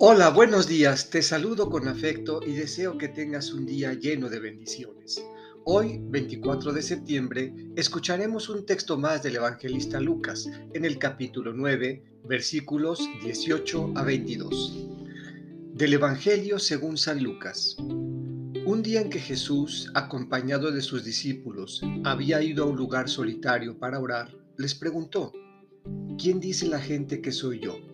Hola, buenos días. Te saludo con afecto y deseo que tengas un día lleno de bendiciones. Hoy, 24 de septiembre, escucharemos un texto más del evangelista Lucas en el capítulo 9, versículos 18 a 22. Del Evangelio según San Lucas. Un día en que Jesús, acompañado de sus discípulos, había ido a un lugar solitario para orar, les preguntó, ¿quién dice la gente que soy yo?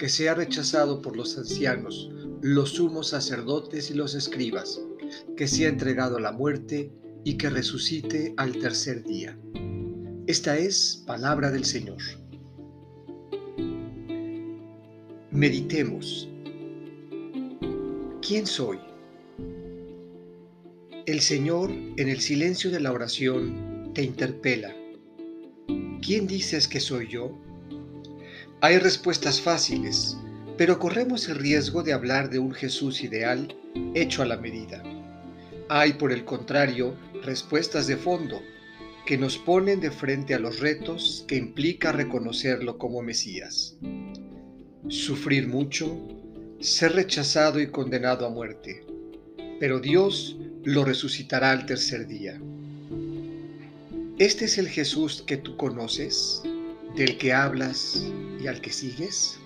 que sea rechazado por los ancianos, los sumos sacerdotes y los escribas, que sea entregado a la muerte y que resucite al tercer día. Esta es palabra del Señor. Meditemos. ¿Quién soy? El Señor, en el silencio de la oración, te interpela. ¿Quién dices que soy yo? Hay respuestas fáciles, pero corremos el riesgo de hablar de un Jesús ideal hecho a la medida. Hay, por el contrario, respuestas de fondo que nos ponen de frente a los retos que implica reconocerlo como Mesías. Sufrir mucho, ser rechazado y condenado a muerte, pero Dios lo resucitará al tercer día. ¿Este es el Jesús que tú conoces? Del que hablas y al que sigues?